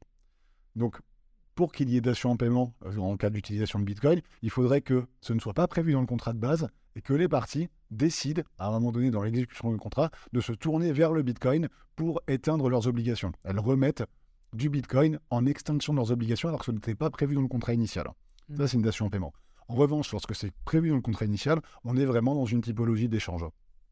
Donc, pour qu'il y ait en paiement euh, en cas d'utilisation de Bitcoin, il faudrait que ce ne soit pas prévu dans le contrat de base et que les parties décident, à un moment donné dans l'exécution du contrat, de se tourner vers le Bitcoin pour éteindre leurs obligations. Elles remettent du Bitcoin en extinction de leurs obligations alors que ce n'était pas prévu dans le contrat initial. Ça, c'est une dation en paiement. En revanche, lorsque c'est prévu dans le contrat initial, on est vraiment dans une typologie d'échange.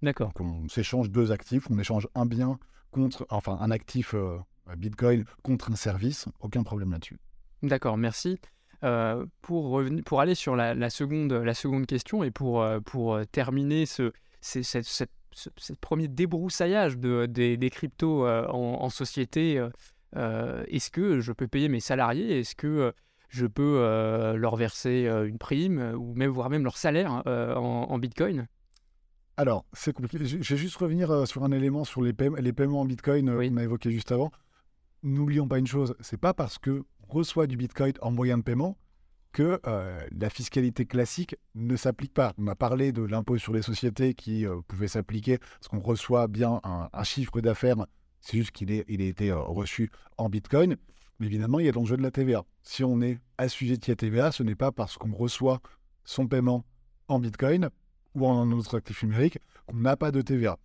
D'accord. On s'échange deux actifs, on échange un bien contre, enfin, un actif euh, Bitcoin contre un service, aucun problème là-dessus. D'accord, merci. Euh, pour, pour aller sur la, la seconde, la seconde question et pour, euh, pour euh, terminer ce, c'est- cette- cette- ce, ce premier débroussaillage de, des, des cryptos en, en société, euh, est-ce que je peux payer mes salariés? Est-ce que je peux euh, leur verser euh, une prime euh, ou même voire même leur salaire euh, en, en Bitcoin Alors, c'est compliqué. Je vais juste revenir sur un élément sur les, paiem- les paiements en Bitcoin Oui. qu'on a évoqué juste avant. N'oublions pas une chose, c'est pas parce que on reçoit du Bitcoin en moyen de paiement que euh, la fiscalité classique ne s'applique pas. On a parlé de l'impôt sur les sociétés qui euh, pouvait s'appliquer parce qu'on reçoit bien un, un chiffre d'affaires, c'est juste qu'il il a été euh, reçu en Bitcoin. Mais évidemment, il y a l'enjeu de la TVA. Si on est assujetti à TVA, ce n'est pas parce qu'on reçoit son paiement en Bitcoin ou en un autre actif numérique qu'on n'a pas de TVA.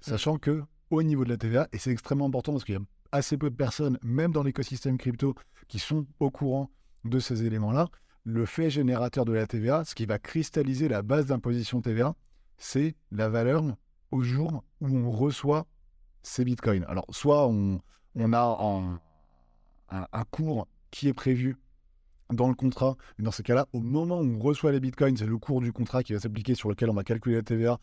Sachant que au niveau de la TVA, et c'est extrêmement important parce qu'il y a assez peu de personnes, même dans l'écosystème crypto, qui sont au courant de ces éléments-là, le fait générateur de la TVA, ce qui va cristalliser la base d'imposition TVA, c'est la valeur au jour où on reçoit ces bitcoins. Alors, soit on, on a en- un, un cours qui est prévu dans le contrat, et dans ce cas-là, au moment où on reçoit les bitcoins, c'est le cours du contrat qui va s'appliquer sur lequel on va calculer la TVA,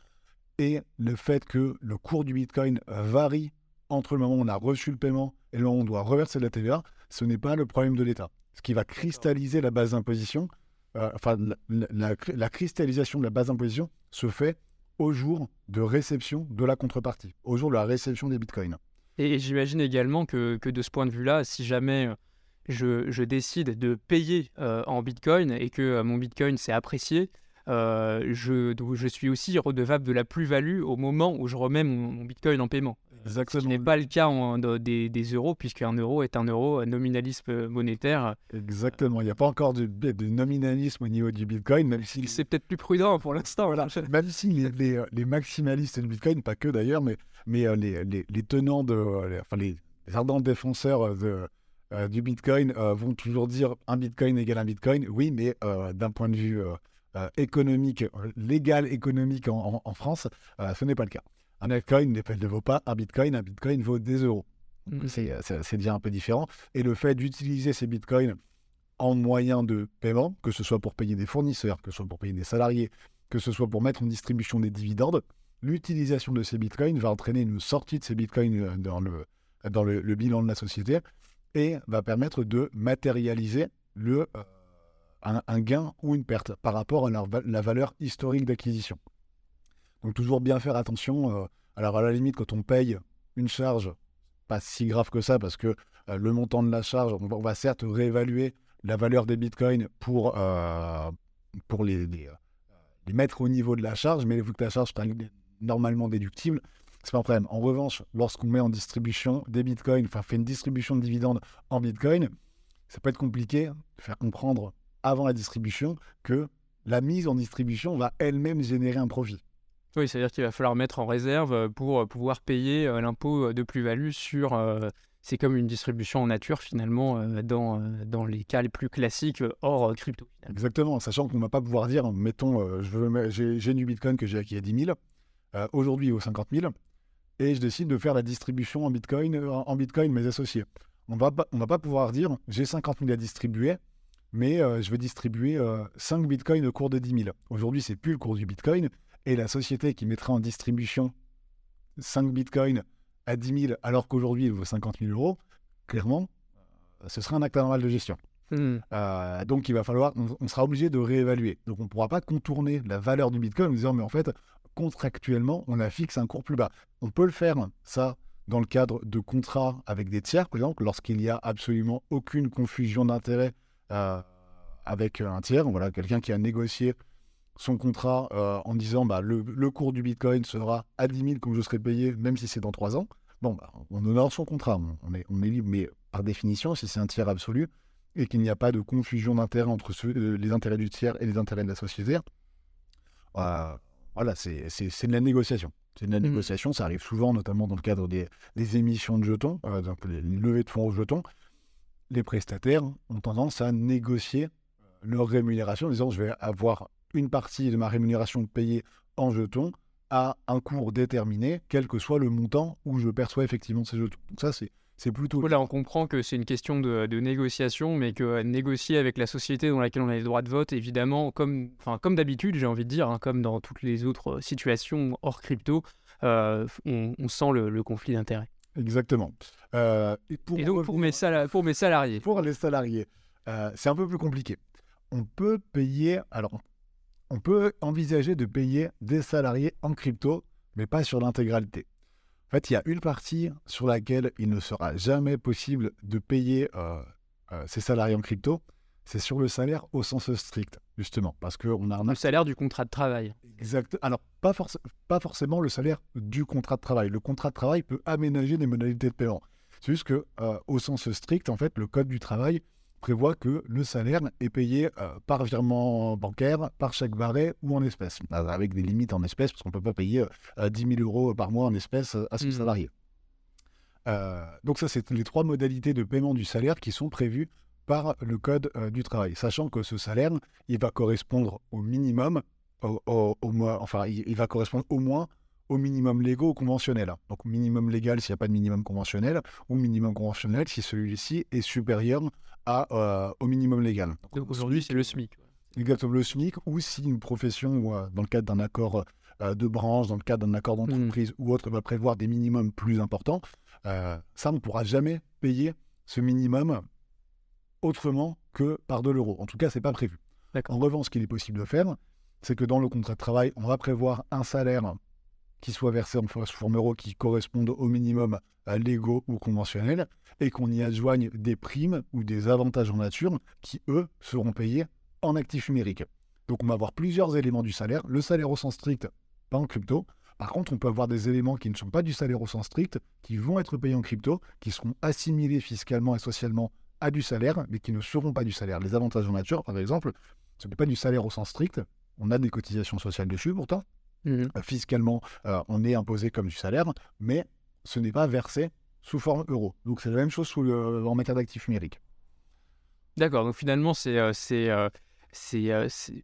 et le fait que le cours du bitcoin varie entre le moment où on a reçu le paiement et le moment où on doit reverser de la TVA, ce n'est pas le problème de l'État. Ce qui va cristalliser la base d'imposition, euh, enfin, la, la- la cristallisation de la base d'imposition se fait au jour de réception de la contrepartie, au jour de la réception des bitcoins. Et, j'imagine également que, de ce point de vue-là, si jamais euh, je, décide de payer euh, en Bitcoin et que euh, mon Bitcoin s'est apprécié, je, suis aussi redevable de la plus-value au moment où je remets mon Bitcoin en paiement. Ce qui n'est pas le cas en- de- des, des euros, puisqu'un euro est un euro, un nominalisme monétaire. Exactement. Il n'y a pas encore de, de nominalisme au niveau du bitcoin, même si C'est peut-être plus prudent pour l'instant. Voilà. [LAUGHS] même si les, les, euh, les maximalistes du Bitcoin, pas que d'ailleurs, mais, mais euh, les, tenants, de, euh, les- enfin les, ardents défenseurs de, euh, du Bitcoin euh, vont toujours dire un Bitcoin égale un Bitcoin. Oui, mais euh, d'un point de vue économique, légal économique en, en- en France, ce n'est pas le cas. Un Bitcoin ne vaut pas un Bitcoin, un Bitcoin vaut des euros. Mhm. C'est c'est- déjà un peu différent. Et le fait d'utiliser ces bitcoins en moyen de paiement, que ce soit pour payer des fournisseurs, que ce soit pour payer des salariés, que ce soit pour mettre en distribution des dividendes, l'utilisation de ces bitcoins va entraîner une sortie de ces bitcoins euh, dans le, dans le, le bilan de la société et va permettre de matérialiser le, euh, un, un gain ou une perte par rapport à leur la valeur historique d'acquisition. Donc toujours bien faire attention. euh, alors à la limite, quand on paye une charge, pas si grave que ça parce que euh, le montant de la charge, on va, certes réévaluer la valeur des bitcoins pour, euh, pour les, mettre au niveau de la charge, mais vu que la charge sera normalement déductible, c'est pas un problème. En revanche, lorsqu'on met en distribution des bitcoins, enfin fait une distribution de dividendes en bitcoin, ça peut être compliqué de faire comprendre avant la distribution que la mise en distribution va elle-même générer un profit. Oui, c'est-à-dire qu'il va falloir mettre en réserve euh, pour euh, pouvoir payer euh, l'impôt de plus-value sur. c'est comme une distribution en nature finalement dans, dans les cas les plus classiques hors crypto. Exactement, sachant qu'on ne va pas pouvoir dire, mettons, j'ai du bitcoin que j'ai acquis à 10 000, euh, aujourd'hui vaut 50 000, et je décide de faire la distribution en bitcoin, en bitcoin mes associés. On va pas, on va pas pouvoir dire, j'ai 50 000 à distribuer, mais je vais distribuer euh, 5 bitcoins au cours de 10 000. Aujourd'hui, c'est plus le cours du bitcoin, et la société qui mettra en distribution 5 bitcoins à 10 000 alors qu'aujourd'hui il vaut 50 000 euros, clairement, euh, ce sera un acte anormal de gestion. Hmm. Euh, donc il va falloir, on, on sera obligé de réévaluer. Donc on ne pourra pas contourner la valeur du Bitcoin en disant mais en fait contractuellement on a fixé un cours plus bas. On peut le faire ça dans le cadre de contrats avec des tiers, par exemple, lorsqu'il y a absolument aucune confusion d'intérêt euh, avec un tiers, voilà quelqu'un qui a négocié son contrat euh, en disant bah, le, le cours du Bitcoin sera à 10 000 comme je serai payé, même si c'est dans 3 ans. Bon, bah, on honore son contrat, on- est, on est libre, mais par définition, si c'est un tiers absolu et qu'il n'y a pas de confusion d'intérêts entre ceux- euh, les intérêts du tiers et les intérêts de la société, euh, voilà, c'est c'est- c'est de la négociation. C'est de la Mhm. négociation, ça arrive souvent, notamment dans le cadre des, des émissions de jetons, euh, donc les levées de fonds aux jetons. Les prestataires ont tendance à négocier leur rémunération en disant je vais avoir une partie de ma rémunération payée en jetons à un cours déterminé, quel que soit le montant où je perçois effectivement ces jetons. Donc ça, c'est c'est plutôt... Voilà, on comprend que c'est une question de, de négociation, mais que euh, négocier avec la société dans laquelle on a les droits de vote, évidemment, comme, enfin, comme d'habitude, j'ai envie de dire, hein, comme dans toutes les autres euh, situations hors crypto, euh, on, on sent le, le conflit d'intérêts. Exactement. Euh, et pour, Et donc, pour mes, sala- pour mes salariés, pour les salariés, euh, c'est un peu plus compliqué. On peut payer, alors, on peut envisager de payer des salariés en crypto, mais pas sur l'intégralité. En fait, il y a une partie sur laquelle il ne sera jamais possible de payer euh, euh, ces salariés en crypto, c'est sur le salaire au sens strict, justement, parce qu'on a un le salaire du contrat de travail. Exact. Alors, pas, forc- pas forcément le salaire du contrat de travail. Le contrat de travail peut aménager des modalités de paiement. C'est juste que, euh, au sens strict, en fait, le code du travail prévoit que le salaire est payé euh, par virement bancaire, par chèque barré ou en espèces, Euh, avec des limites en espèces, parce qu'on ne peut pas payer euh, 10 000 euros par mois en espèces euh, à son Mhm. salarié. Euh, donc ça, c'est les trois modalités de paiement du salaire qui sont prévues par le code euh, du travail, sachant que ce salaire, il va correspondre au minimum, au, au- au moins, enfin, il, il va correspondre au moins au minimum légaux ou conventionnel. Donc minimum légal s'il n'y a pas de minimum conventionnel, ou minimum conventionnel si celui-ci est supérieur à, euh, au minimum légal. Donc aujourd'hui, c'est le SMIC. Exactement le SMIC, ou si une profession, ou, euh, dans le cadre d'un accord euh, de branche, dans le cadre d'un accord d'entreprise ou autre, va prévoir des minimums plus importants, euh, ça, on ne pourra jamais payer ce minimum autrement que par de l'euro. En tout cas, ce n'est pas prévu. En revanche, ce qu'il est possible de faire, c'est que dans le contrat de travail, on va prévoir un salaire qui soit versé en forme euro qui corresponde au minimum euh, légaux ou conventionnels, et qu'on y adjoigne des primes ou des avantages en nature qui, eux, seront payés en actifs numériques. Donc on va avoir plusieurs éléments du salaire. Le salaire au sens strict, pas en crypto. Par contre, on peut avoir des éléments qui ne sont pas du salaire au sens strict, qui vont être payés en crypto, qui seront assimilés fiscalement et socialement à du salaire, mais qui ne seront pas du salaire. Les avantages en nature, par exemple, ce n'est pas du salaire au sens strict. On a des cotisations sociales dessus pourtant. Mhm. Euh, Fiscalement, euh, on est imposé comme du salaire, mais ce n'est pas versé sous forme euro. Donc c'est la même chose sous le- en matière d'actifs numériques. D'accord, donc finalement, c'est, euh, c'est, euh, c'est, euh, c'est-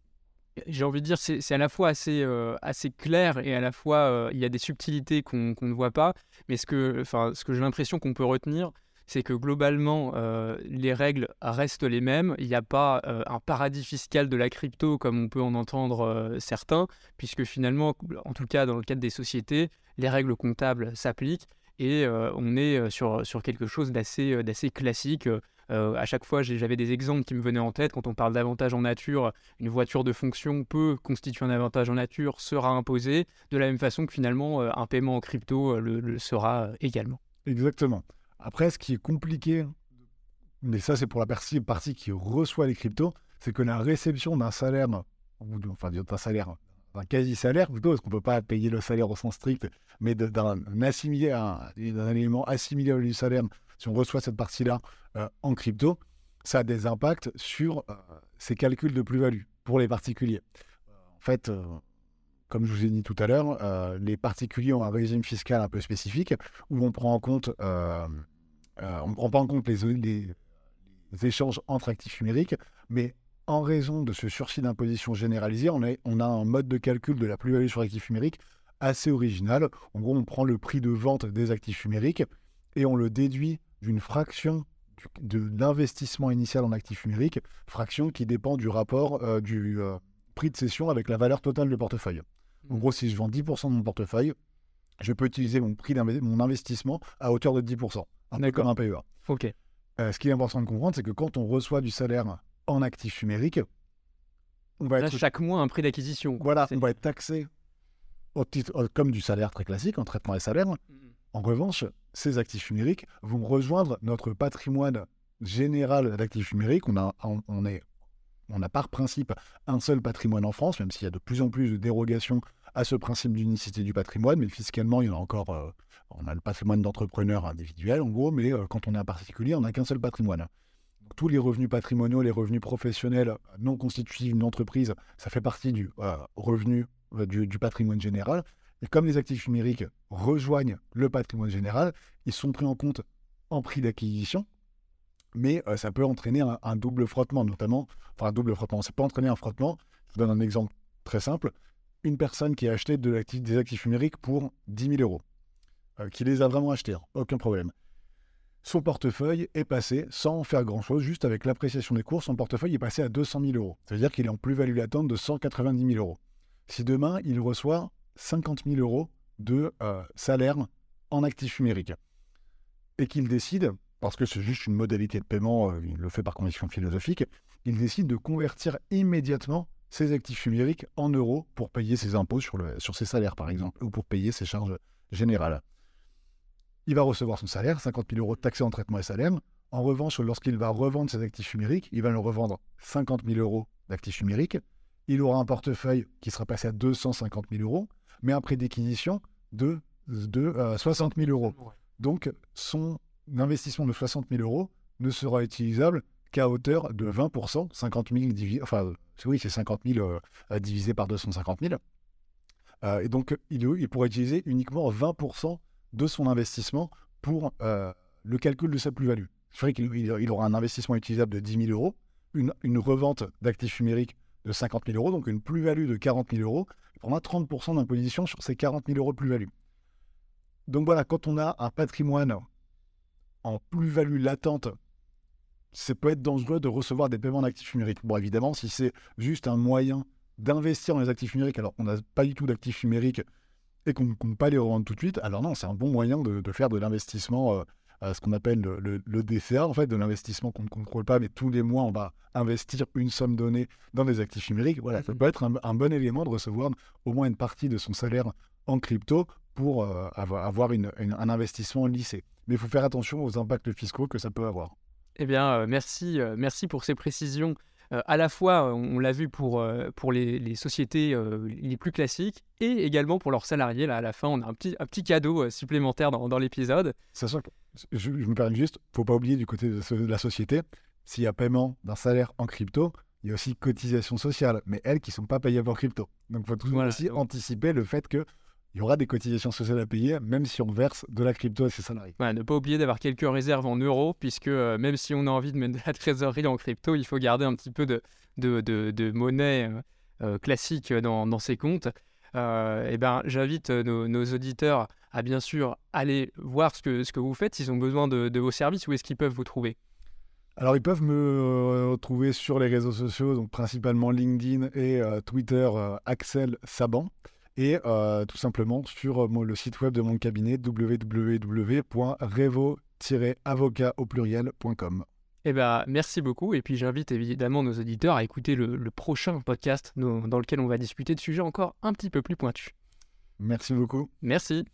j'ai envie de dire, c'est, c'est à la fois assez, euh, assez clair et à la fois euh, il y a des subtilités qu'on, qu'on ne voit pas. Mais ce que, enfin, ce que j'ai l'impression qu'on peut retenir, c'est que globalement, euh, les règles restent les mêmes. Il n'y a pas euh, un paradis fiscal de la crypto comme on peut en entendre euh, certains, puisque finalement, en tout cas dans le cadre des sociétés, les règles comptables s'appliquent et on est sur, sur quelque chose d'assez, d'assez classique. À chaque fois, j'avais des exemples qui me venaient en tête. Quand on parle d'avantage en nature, une voiture de fonction peut constituer un avantage en nature, sera imposé, de la même façon que finalement, un paiement en crypto le, sera également. Exactement. Après, ce qui est compliqué, mais ça c'est pour la partie, qui reçoit les cryptos, c'est que la réception d'un salaire, enfin d'un salaire, d'un quasi-salaire plutôt, parce qu'on ne peut pas payer le salaire au sens strict, mais d'un élément assimilé du salaire, si on reçoit cette partie-là euh, en crypto, ça a des impacts sur euh, ces calculs de plus-value pour les particuliers. En fait, euh, comme je vous ai dit tout à l'heure, euh, les particuliers ont un régime fiscal un peu spécifique où on prend euh, euh, prend pas en compte les, échanges entre actifs numériques, mais en raison de ce sursis d'imposition généralisé, on a, un mode de calcul de la plus-value sur actifs numériques assez original. En gros, on prend le prix de vente des actifs numériques et on le déduit d'une fraction de l'investissement initial en actifs numériques, fraction qui dépend du rapport du prix de cession avec la valeur totale du portefeuille. En gros, si je vends 10% de mon portefeuille, je peux utiliser mon prix mon investissement à hauteur de 10%, un peu comme un PEA. Ok. euh, ce qui est important de comprendre, c'est que quand on reçoit du salaire en actif numérique, on va être... chaque mois un prix d'acquisition. Voilà, on va être taxé au titre, euh, comme du salaire très classique en traitement des salaires. Mm. En revanche, ces actifs numériques vont rejoindre notre patrimoine général d'actifs numériques. On a, on, est, on a par principe un seul patrimoine en France, même s'il y a de plus en plus de dérogations à ce principe d'unicité du patrimoine, mais fiscalement, il y en a encore. Euh, on a le patrimoine d'entrepreneurs individuels, en gros, mais euh, quand on est un particulier, on n'a qu'un seul patrimoine. tous les revenus patrimoniaux, les revenus professionnels non constitutifs d'une entreprise, ça fait partie du euh, revenu du, du, patrimoine général. Et comme les actifs numériques rejoignent le patrimoine général, ils sont pris en compte en prix d'acquisition, mais ça peut entraîner un, double frottement, notamment, enfin un double frottement, ça peut entraîner un frottement. Je vous donne un exemple très simple. Une personne qui a acheté de des actifs numériques pour 10 000 euros, qui les a vraiment achetés, hein, aucun problème. Son portefeuille est passé, sans faire grand-chose, juste avec l'appréciation des cours, son portefeuille est passé à 200 000 euros. C'est-à-dire qu'il est en plus-value latente de 190 000 euros. Si demain, il reçoit 50 000 euros de euh, salaire en actifs numériques. Et qu'il décide, parce que c'est juste une modalité de paiement, euh, il le fait par conviction philosophique, il décide de convertir immédiatement ses actifs numériques en euros pour payer ses impôts sur, le, sur ses salaires, par exemple, ou pour payer ses charges générales. Il va recevoir son salaire, 50 000 euros taxés en traitement et salaire. En revanche, lorsqu'il va revendre ses actifs numériques, il va le revendre 50 000 euros d'actifs numériques. Il aura un portefeuille qui sera passé à 250 000 euros mais un prix d'acquisition de, de 60 euh, 000 euros. Donc, son investissement de 60 000 euros ne sera utilisable qu'à hauteur de 20%, 50 000 divisé, enfin, oui, c'est 50 000 euh, divisé par 250 000. Euh, et donc, il, il pourrait utiliser uniquement 20% de son investissement pour le calcul de sa plus-value. C'est vrai qu'il il aura un investissement utilisable de 10 000 euros, une, revente d'actifs numériques de 50 000 euros, donc une plus-value de 40 000 euros, on a 30% d'imposition sur ces 40 000 euros de plus-value. Donc voilà, quand on a un patrimoine en plus-value latente, ça peut être dangereux de recevoir des paiements d'actifs numériques. Bon, évidemment, si c'est juste un moyen d'investir dans les actifs numériques, alors qu'on n'a pas du tout d'actifs numériques et qu'on ne compte pas les revendre tout de suite, alors non, c'est un bon moyen de, faire de l'investissement euh, ce qu'on appelle le, DCA, en fait, de l'investissement qu'on ne contrôle pas, mais tous les mois, on va investir une somme donnée dans des actifs numériques. Voilà, ça mmh. peut être un, bon élément de recevoir au moins une partie de son salaire en crypto pour euh, avoir, un investissement lissé. Mais il faut faire attention aux impacts fiscaux que ça peut avoir. Eh bien, euh, merci, euh, merci pour ces précisions euh, à la fois, on, l'a vu pour, euh, pour les, sociétés euh, les plus classiques et également pour leurs salariés. Là, à la fin, on a un petit, un petit cadeau supplémentaire dans, dans l'épisode. Sachant que, je, me permets juste, faut pas oublier du côté de, la société, s'il y a paiement d'un salaire en crypto, il y a aussi cotisation sociale, mais elles qui ne sont pas payées en crypto. Donc il faut toujours aussi anticiper le fait que il y aura des cotisations sociales à payer, même si on verse de la crypto à ses salariés. ne pas oublier d'avoir quelques réserves en euros, puisque euh, même si on a envie de mettre de la [LAUGHS] trésorerie en crypto, il faut garder un petit peu de, de, de, monnaie euh, euh, classique dans, dans, ses comptes. eh ben, J'invite nos, auditeurs à bien sûr aller voir ce que, ce que vous faites, s'ils ont besoin de, vos services, où est-ce qu'ils peuvent vous trouver? Alors, ils peuvent me retrouver sur les réseaux sociaux, donc principalement LinkedIn et Twitter, Axel Saban et euh, tout simplement sur euh, le site web de mon cabinet www.revo-avocat au pluriel.com. Eh ben, merci beaucoup. Et puis j'invite évidemment nos auditeurs à écouter le, prochain podcast dans lequel on va discuter de sujets encore un petit peu plus pointus. Merci beaucoup. Merci.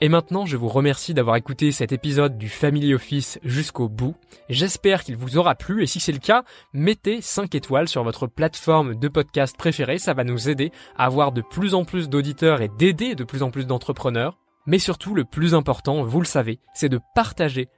Et maintenant, je vous remercie d'avoir écouté cet épisode du Family Office jusqu'au bout. J'espère qu'il vous aura plu et si c'est le cas, mettez 5 étoiles sur votre plateforme de podcast préférée, ça va nous aider à avoir de plus en plus d'auditeurs et d'aider de plus en plus d'entrepreneurs. Mais surtout, le plus important, vous le savez, c'est de partager